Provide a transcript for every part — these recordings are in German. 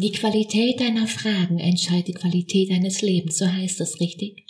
Die Qualität deiner Fragen entscheidet die Qualität deines Lebens, so heißt es richtig.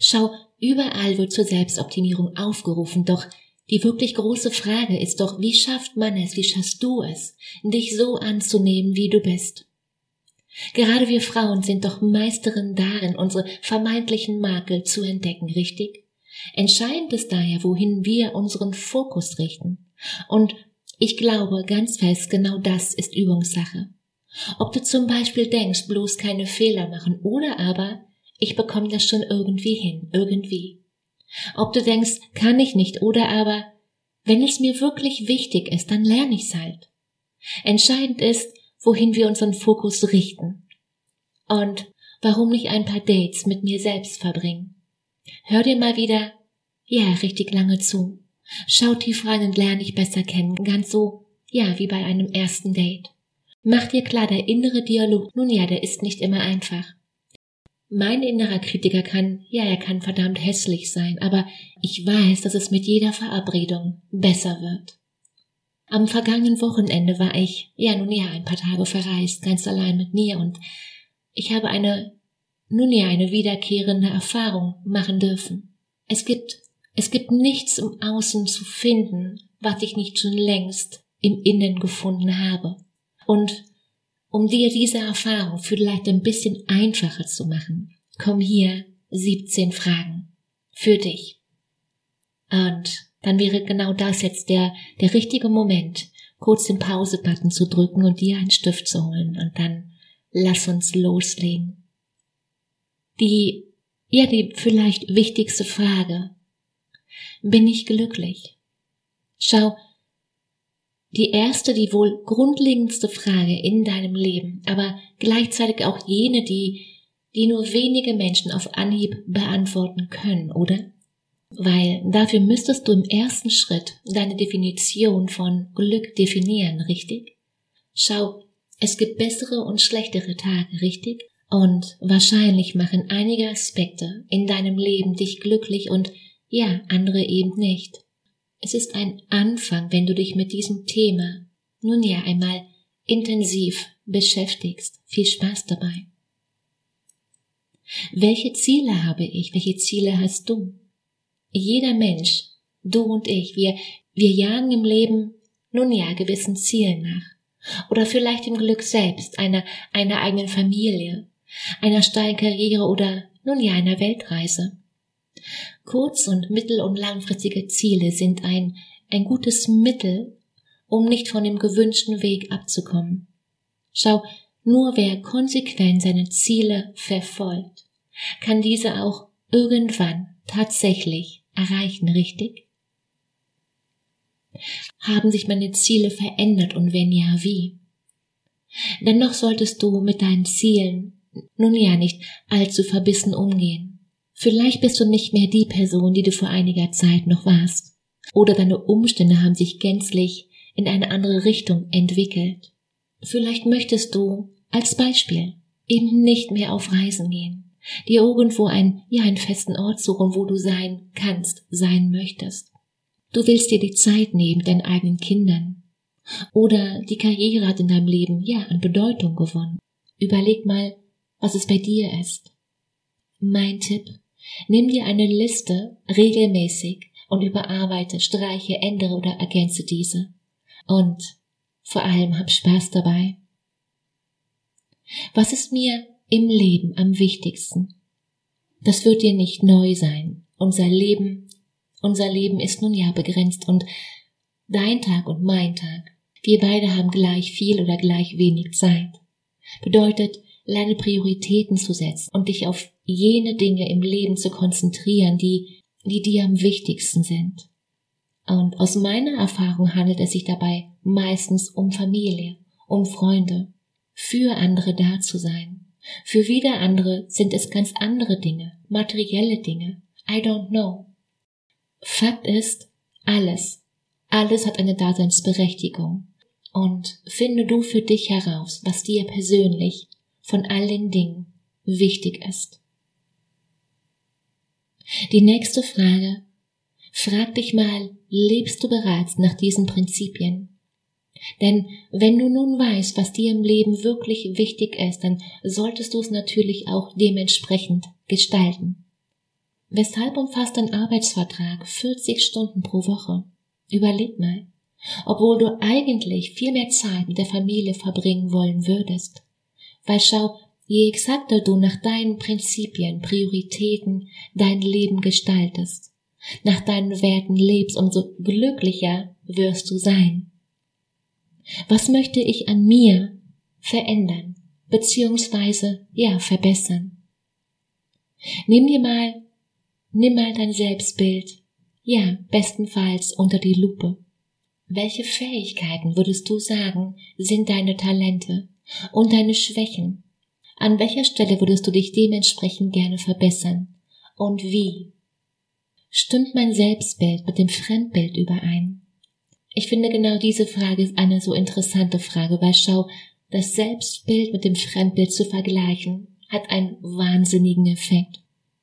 Schau, überall wird zur Selbstoptimierung aufgerufen, doch die wirklich große Frage ist doch, wie schafft man es, wie schaffst du es, dich so anzunehmen, wie du bist? Gerade wir Frauen sind doch Meisterinnen darin, unsere vermeintlichen Makel zu entdecken, richtig? Entscheidend ist daher, wohin wir unseren Fokus richten. Und ich glaube ganz fest, genau das ist Übungssache. Ob du zum Beispiel denkst, bloß keine Fehler machen oder aber, ich bekomme das schon irgendwie hin, irgendwie. Ob du denkst, kann ich nicht oder aber, wenn es mir wirklich wichtig ist, dann lerne ich's halt. Entscheidend ist, wohin wir unseren Fokus richten. Und warum nicht ein paar Dates mit mir selbst verbringen? Hör dir mal wieder, ja, richtig lange zu. Schau tief rein und lerne dich besser kennen, ganz so, ja, wie bei einem ersten Date. Mach dir klar, der innere Dialog, nun ja, der ist nicht immer einfach. Mein innerer Kritiker kann, ja, er kann verdammt hässlich sein, aber ich weiß, dass es mit jeder Verabredung besser wird. Am vergangenen Wochenende war ich, ja, nun ja, ein paar Tage verreist, ganz allein mit mir und ich habe eine, nun ja, eine wiederkehrende Erfahrung machen dürfen. Es gibt, es gibt nichts im Außen zu finden, was ich nicht schon längst im Innen gefunden habe. Und um dir diese Erfahrung vielleicht ein bisschen einfacher zu machen, komm hier 17 Fragen für dich. Und dann wäre genau das jetzt der, der richtige Moment, kurz den Pause-Button zu drücken und dir einen Stift zu holen und dann lass uns loslegen. Die, ja, die vielleicht wichtigste Frage. Bin ich glücklich? Schau, die erste, die wohl grundlegendste Frage in deinem Leben, aber gleichzeitig auch jene, die, die nur wenige Menschen auf Anhieb beantworten können, oder? Weil dafür müsstest du im ersten Schritt deine Definition von Glück definieren, richtig? Schau, es gibt bessere und schlechtere Tage, richtig? Und wahrscheinlich machen einige Aspekte in deinem Leben dich glücklich und ja, andere eben nicht. Es ist ein Anfang, wenn du dich mit diesem Thema nun ja einmal intensiv beschäftigst. Viel Spaß dabei. Welche Ziele habe ich? Welche Ziele hast du? Jeder Mensch, du und ich, wir, wir jagen im Leben nun ja gewissen Zielen nach. Oder vielleicht im Glück selbst, einer, einer eigenen Familie, einer steilen Karriere oder nun ja einer Weltreise. Kurz- und mittel- und langfristige Ziele sind ein, ein gutes Mittel, um nicht von dem gewünschten Weg abzukommen. Schau, nur wer konsequent seine Ziele verfolgt, kann diese auch irgendwann tatsächlich erreichen, richtig? Haben sich meine Ziele verändert und wenn ja, wie? Dennoch solltest du mit deinen Zielen nun ja nicht allzu verbissen umgehen. Vielleicht bist du nicht mehr die Person, die du vor einiger Zeit noch warst. Oder deine Umstände haben sich gänzlich in eine andere Richtung entwickelt. Vielleicht möchtest du, als Beispiel, eben nicht mehr auf Reisen gehen, dir irgendwo ein, ja, einen festen Ort suchen, wo du sein kannst, sein möchtest. Du willst dir die Zeit nehmen deinen eigenen Kindern. Oder die Karriere hat in deinem Leben, ja, an Bedeutung gewonnen. Überleg mal, was es bei dir ist. Mein Tipp, Nimm dir eine Liste regelmäßig und überarbeite, streiche, ändere oder ergänze diese. Und vor allem hab Spaß dabei. Was ist mir im Leben am wichtigsten? Das wird dir nicht neu sein. Unser Leben, unser Leben ist nun ja begrenzt und dein Tag und mein Tag, wir beide haben gleich viel oder gleich wenig Zeit. Bedeutet, lerne Prioritäten zu setzen und dich auf jene Dinge im Leben zu konzentrieren, die, die dir am wichtigsten sind. Und aus meiner Erfahrung handelt es sich dabei meistens um Familie, um Freunde, für andere da zu sein. Für wieder andere sind es ganz andere Dinge, materielle Dinge. I don't know. Fakt ist, alles, alles hat eine Daseinsberechtigung. Und finde du für dich heraus, was dir persönlich von all den Dingen wichtig ist. Die nächste Frage. Frag dich mal, lebst du bereits nach diesen Prinzipien? Denn wenn du nun weißt, was dir im Leben wirklich wichtig ist, dann solltest du es natürlich auch dementsprechend gestalten. Weshalb umfasst dein Arbeitsvertrag 40 Stunden pro Woche? Überleg mal. Obwohl du eigentlich viel mehr Zeit mit der Familie verbringen wollen würdest. Weil schau, je exakter du nach deinen Prinzipien, Prioritäten dein Leben gestaltest, nach deinen Werten lebst, umso glücklicher wirst du sein. Was möchte ich an mir verändern, beziehungsweise, ja, verbessern? Nimm dir mal, nimm mal dein Selbstbild, ja, bestenfalls unter die Lupe. Welche Fähigkeiten würdest du sagen, sind deine Talente und deine Schwächen? An welcher Stelle würdest du dich dementsprechend gerne verbessern? Und wie? Stimmt mein Selbstbild mit dem Fremdbild überein? Ich finde genau diese Frage ist eine so interessante Frage, weil schau, das Selbstbild mit dem Fremdbild zu vergleichen, hat einen wahnsinnigen Effekt.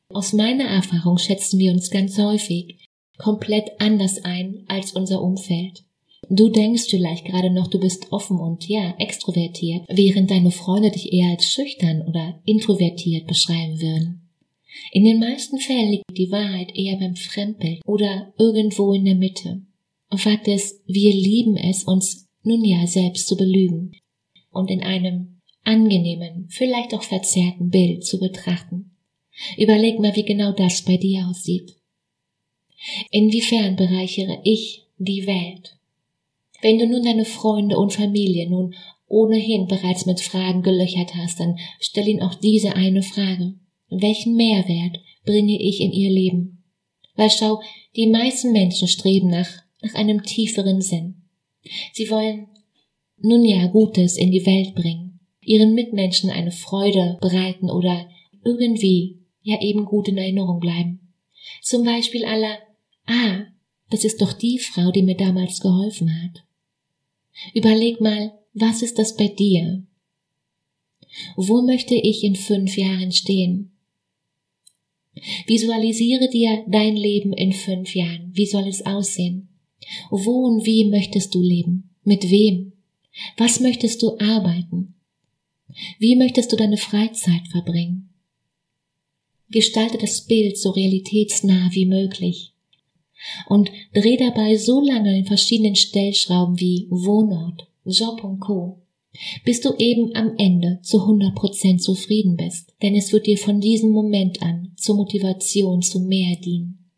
Aus meiner Erfahrung schätzen wir uns ganz häufig komplett anders ein als unser Umfeld. Du denkst vielleicht gerade noch, du bist offen und ja, extrovertiert, während deine Freunde dich eher als schüchtern oder introvertiert beschreiben würden. In den meisten Fällen liegt die Wahrheit eher beim Fremdbild oder irgendwo in der Mitte. Fakt ist, wir lieben es, uns nun ja selbst zu belügen und in einem angenehmen, vielleicht auch verzerrten Bild zu betrachten. Überleg mal, wie genau das bei dir aussieht. Inwiefern bereichere ich die Welt? Wenn du nun deine Freunde und Familie nun ohnehin bereits mit Fragen gelöchert hast, dann stell ihnen auch diese eine Frage. Welchen Mehrwert bringe ich in ihr Leben? Weil schau, die meisten Menschen streben nach nach einem tieferen Sinn. Sie wollen nun ja Gutes in die Welt bringen, ihren Mitmenschen eine Freude bereiten oder irgendwie ja eben gut in Erinnerung bleiben. Zum Beispiel aller, ah, das ist doch die Frau, die mir damals geholfen hat. Überleg mal, was ist das bei dir? Wo möchte ich in fünf Jahren stehen? Visualisiere dir dein Leben in fünf Jahren. Wie soll es aussehen? Wo und wie möchtest du leben? Mit wem? Was möchtest du arbeiten? Wie möchtest du deine Freizeit verbringen? Gestalte das Bild so realitätsnah wie möglich und dreh dabei so lange in verschiedenen Stellschrauben wie Wohnort, Job und Co., bis du eben am Ende zu 100% zufrieden bist, denn es wird dir von diesem Moment an zur Motivation zu mehr dienen.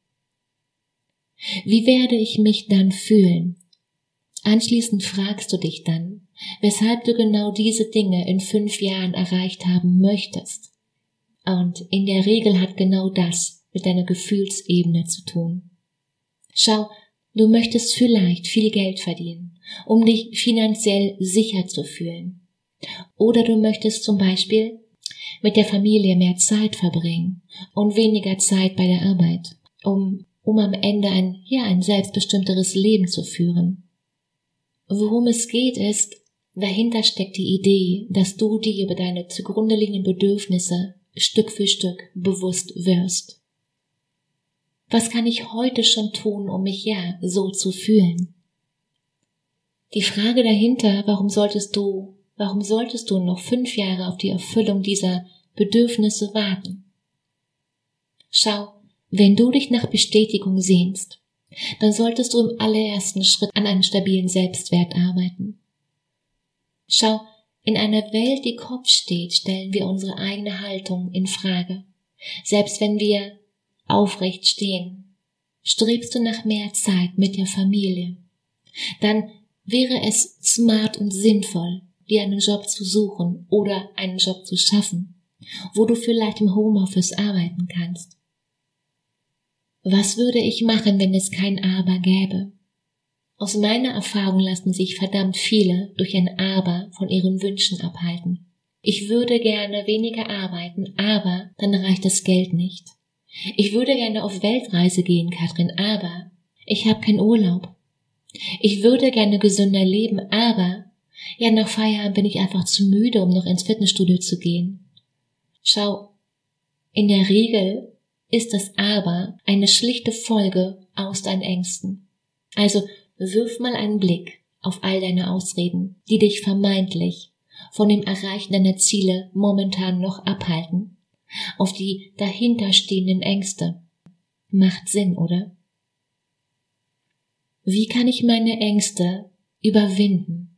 Wie werde ich mich dann fühlen? Anschließend fragst du dich dann, weshalb du genau diese Dinge in fünf Jahren erreicht haben möchtest. Und in der Regel hat genau das mit deiner Gefühlsebene zu tun. Schau, du möchtest vielleicht viel Geld verdienen, um dich finanziell sicher zu fühlen. Oder du möchtest zum Beispiel mit der Familie mehr Zeit verbringen und weniger Zeit bei der Arbeit, um um am Ende ein, ja, ein selbstbestimmteres Leben zu führen. Worum es geht ist, dahinter steckt die Idee, dass du dir über deine zugrunde liegenden Bedürfnisse Stück für Stück bewusst wirst. Was kann ich heute schon tun, um mich ja so zu fühlen? Die Frage dahinter, warum solltest du, warum solltest du noch fünf Jahre auf die Erfüllung dieser Bedürfnisse warten? Schau, wenn du dich nach Bestätigung sehnst, dann solltest du im allerersten Schritt an einem stabilen Selbstwert arbeiten. Schau, in einer Welt, die Kopf steht, stellen wir unsere eigene Haltung in Frage. Selbst wenn wir aufrecht stehen, strebst du nach mehr Zeit mit der Familie, dann wäre es smart und sinnvoll, dir einen Job zu suchen oder einen Job zu schaffen, wo du vielleicht im Homeoffice arbeiten kannst. Was würde ich machen, wenn es kein Aber gäbe? Aus meiner Erfahrung lassen sich verdammt viele durch ein Aber von ihren Wünschen abhalten. Ich würde gerne weniger arbeiten, aber dann reicht das Geld nicht. Ich würde gerne auf Weltreise gehen, Katrin, aber ich habe keinen Urlaub. Ich würde gerne gesünder leben, aber ja, nach Feierabend bin ich einfach zu müde, um noch ins Fitnessstudio zu gehen. Schau, in der Regel ist das aber eine schlichte Folge aus deinen Ängsten. Also wirf mal einen Blick auf all deine Ausreden, die dich vermeintlich von dem Erreichen deiner Ziele momentan noch abhalten, auf die dahinterstehenden Ängste. Macht Sinn, oder? Wie kann ich meine Ängste überwinden?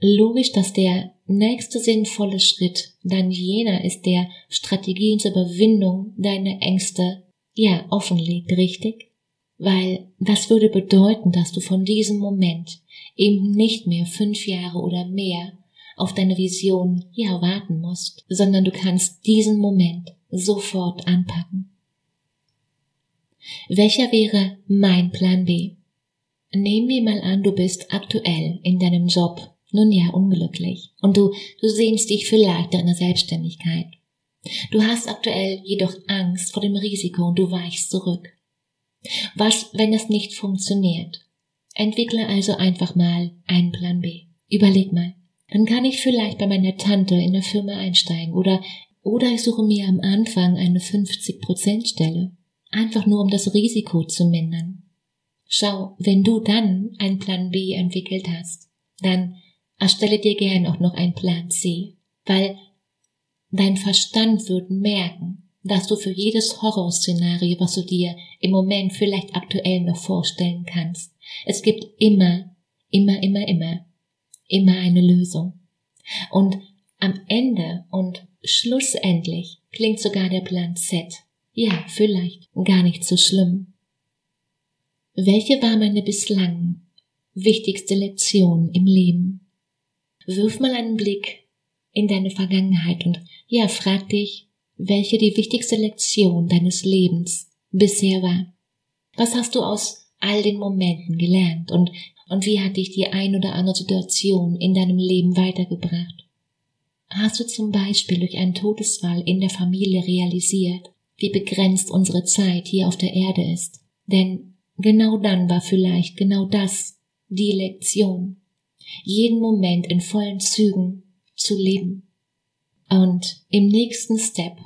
Logisch, dass der nächste sinnvolle Schritt dann jener ist, der Strategien zur Überwindung deiner Ängste ja offenlegt, richtig? Weil das würde bedeuten, dass du von diesem Moment eben nicht mehr fünf Jahre oder mehr auf deine Vision ja warten musst, sondern du kannst diesen Moment sofort anpacken. Welcher wäre mein Plan B? Nehmen wir mal an, du bist aktuell in deinem Job nun ja, unglücklich. Und du, du sehnst dich vielleicht deiner Selbstständigkeit. Du hast aktuell jedoch Angst vor dem Risiko und du weichst zurück. Was, wenn es nicht funktioniert? Entwickle also einfach mal einen Plan B. Überleg mal. Dann kann ich vielleicht bei meiner Tante in der Firma einsteigen oder, oder ich suche mir am Anfang eine 50% Stelle. Einfach nur um das Risiko zu mindern. Schau, wenn du dann einen Plan B entwickelt hast, dann erstelle dir gern auch noch einen Plan C, weil dein Verstand wird merken, dass du für jedes Horrorszenario, was du dir im Moment vielleicht aktuell noch vorstellen kannst, es gibt immer, immer, immer, immer, immer eine Lösung. Und am Ende und schlussendlich klingt sogar der Plan Z, ja, vielleicht gar nicht so schlimm. Welche war meine bislang wichtigste Lektion im Leben? Wirf mal einen Blick in deine Vergangenheit und ja, frag dich, welche die wichtigste Lektion deines Lebens bisher war. Was hast du aus all den Momenten gelernt und, und wie hat dich die ein oder andere Situation in deinem Leben weitergebracht? Hast du zum Beispiel durch einen Todesfall in der Familie realisiert, wie begrenzt unsere Zeit hier auf der Erde ist? Denn genau dann war vielleicht genau das die Lektion, jeden Moment in vollen Zügen zu leben. Und im nächsten Step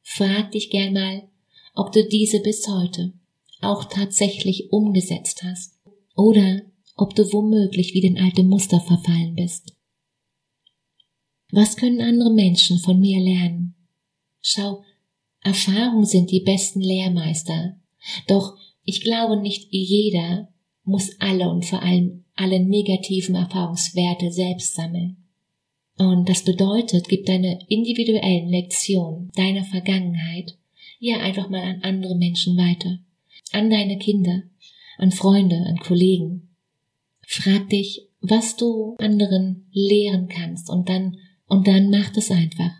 frag dich gern mal, ob du diese bis heute auch tatsächlich umgesetzt hast oder ob du womöglich wie den alte Muster verfallen bist. Was können andere Menschen von mir lernen? Schau, Erfahrungen sind die besten Lehrmeister. Doch ich glaube, nicht jeder muss alle und vor allem alle negativen Erfahrungswerte selbst sammeln. Und das bedeutet, gib deine individuellen Lektionen deiner Vergangenheit ja einfach mal an andere Menschen weiter. An deine Kinder, an Freunde, an Kollegen. Frag dich, was du anderen lehren kannst und dann, und dann mach es einfach.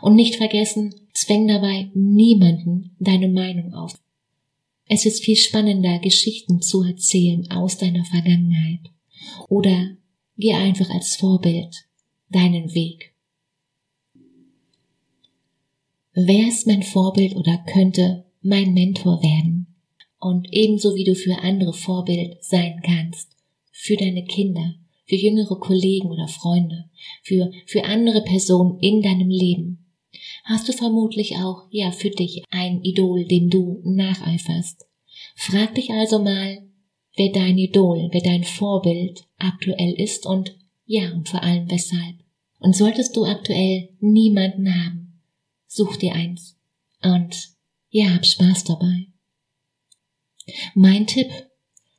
Und nicht vergessen, zwäng dabei niemanden deine Meinung auf. Es ist viel spannender, Geschichten zu erzählen aus deiner Vergangenheit. Oder geh einfach als Vorbild deinen Weg. Wer ist mein Vorbild oder könnte mein Mentor werden? Und ebenso wie du für andere Vorbild sein kannst, für deine Kinder, für jüngere Kollegen oder Freunde, für, für andere Personen in deinem Leben, hast du vermutlich auch, ja, für dich ein Idol, dem du nacheiferst. Frag dich also mal, wer dein Idol, wer dein Vorbild aktuell ist und ja, und vor allem weshalb. Und solltest du aktuell niemanden haben, such dir eins und ja, hab Spaß dabei. Mein Tipp,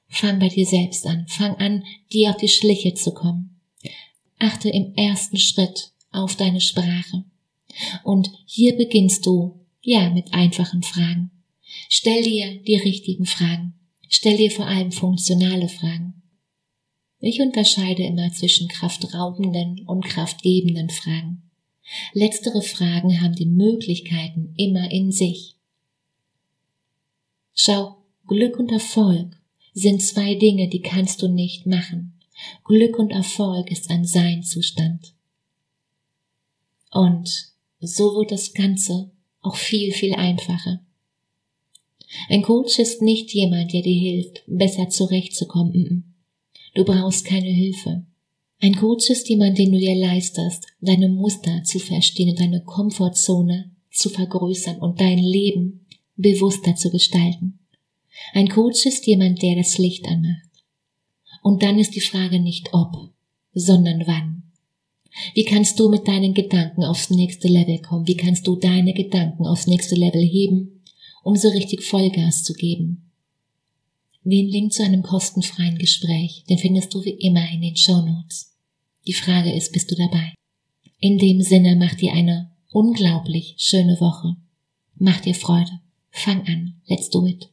fang bei dir selbst an, fang an, dir auf die Schliche zu kommen. Achte im ersten Schritt auf deine Sprache. Und hier beginnst du Ja, mit einfachen Fragen. Stell dir die richtigen Fragen. Stell dir vor allem funktionale Fragen. Ich unterscheide immer zwischen kraftraubenden und kraftgebenden Fragen. Letztere Fragen haben die Möglichkeiten immer in sich. Schau, Glück und Erfolg sind zwei Dinge, die kannst du nicht machen. Glück und Erfolg ist ein Seinzustand. Und so wird das Ganze auch viel, viel einfacher. Ein Coach ist nicht jemand, der dir hilft, besser zurechtzukommen. Du brauchst keine Hilfe. Ein Coach ist jemand, den du dir leistest, deine Muster zu verstehen und deine Komfortzone zu vergrößern und dein Leben bewusster zu gestalten. Ein Coach ist jemand, der das Licht anmacht. Und dann ist die Frage nicht ob, sondern wann. Wie kannst du mit deinen Gedanken aufs nächste Level kommen? Wie kannst du deine Gedanken aufs nächste Level heben, um so richtig Vollgas zu geben? Den Link zu einem kostenfreien Gespräch, den findest du wie immer in den Show Notes. Die Frage ist, bist du dabei? In dem Sinne, mach dir eine unglaublich schöne Woche. Mach dir Freude. Fang an. Let's do it.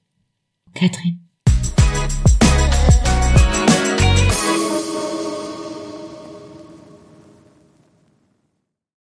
Katrin.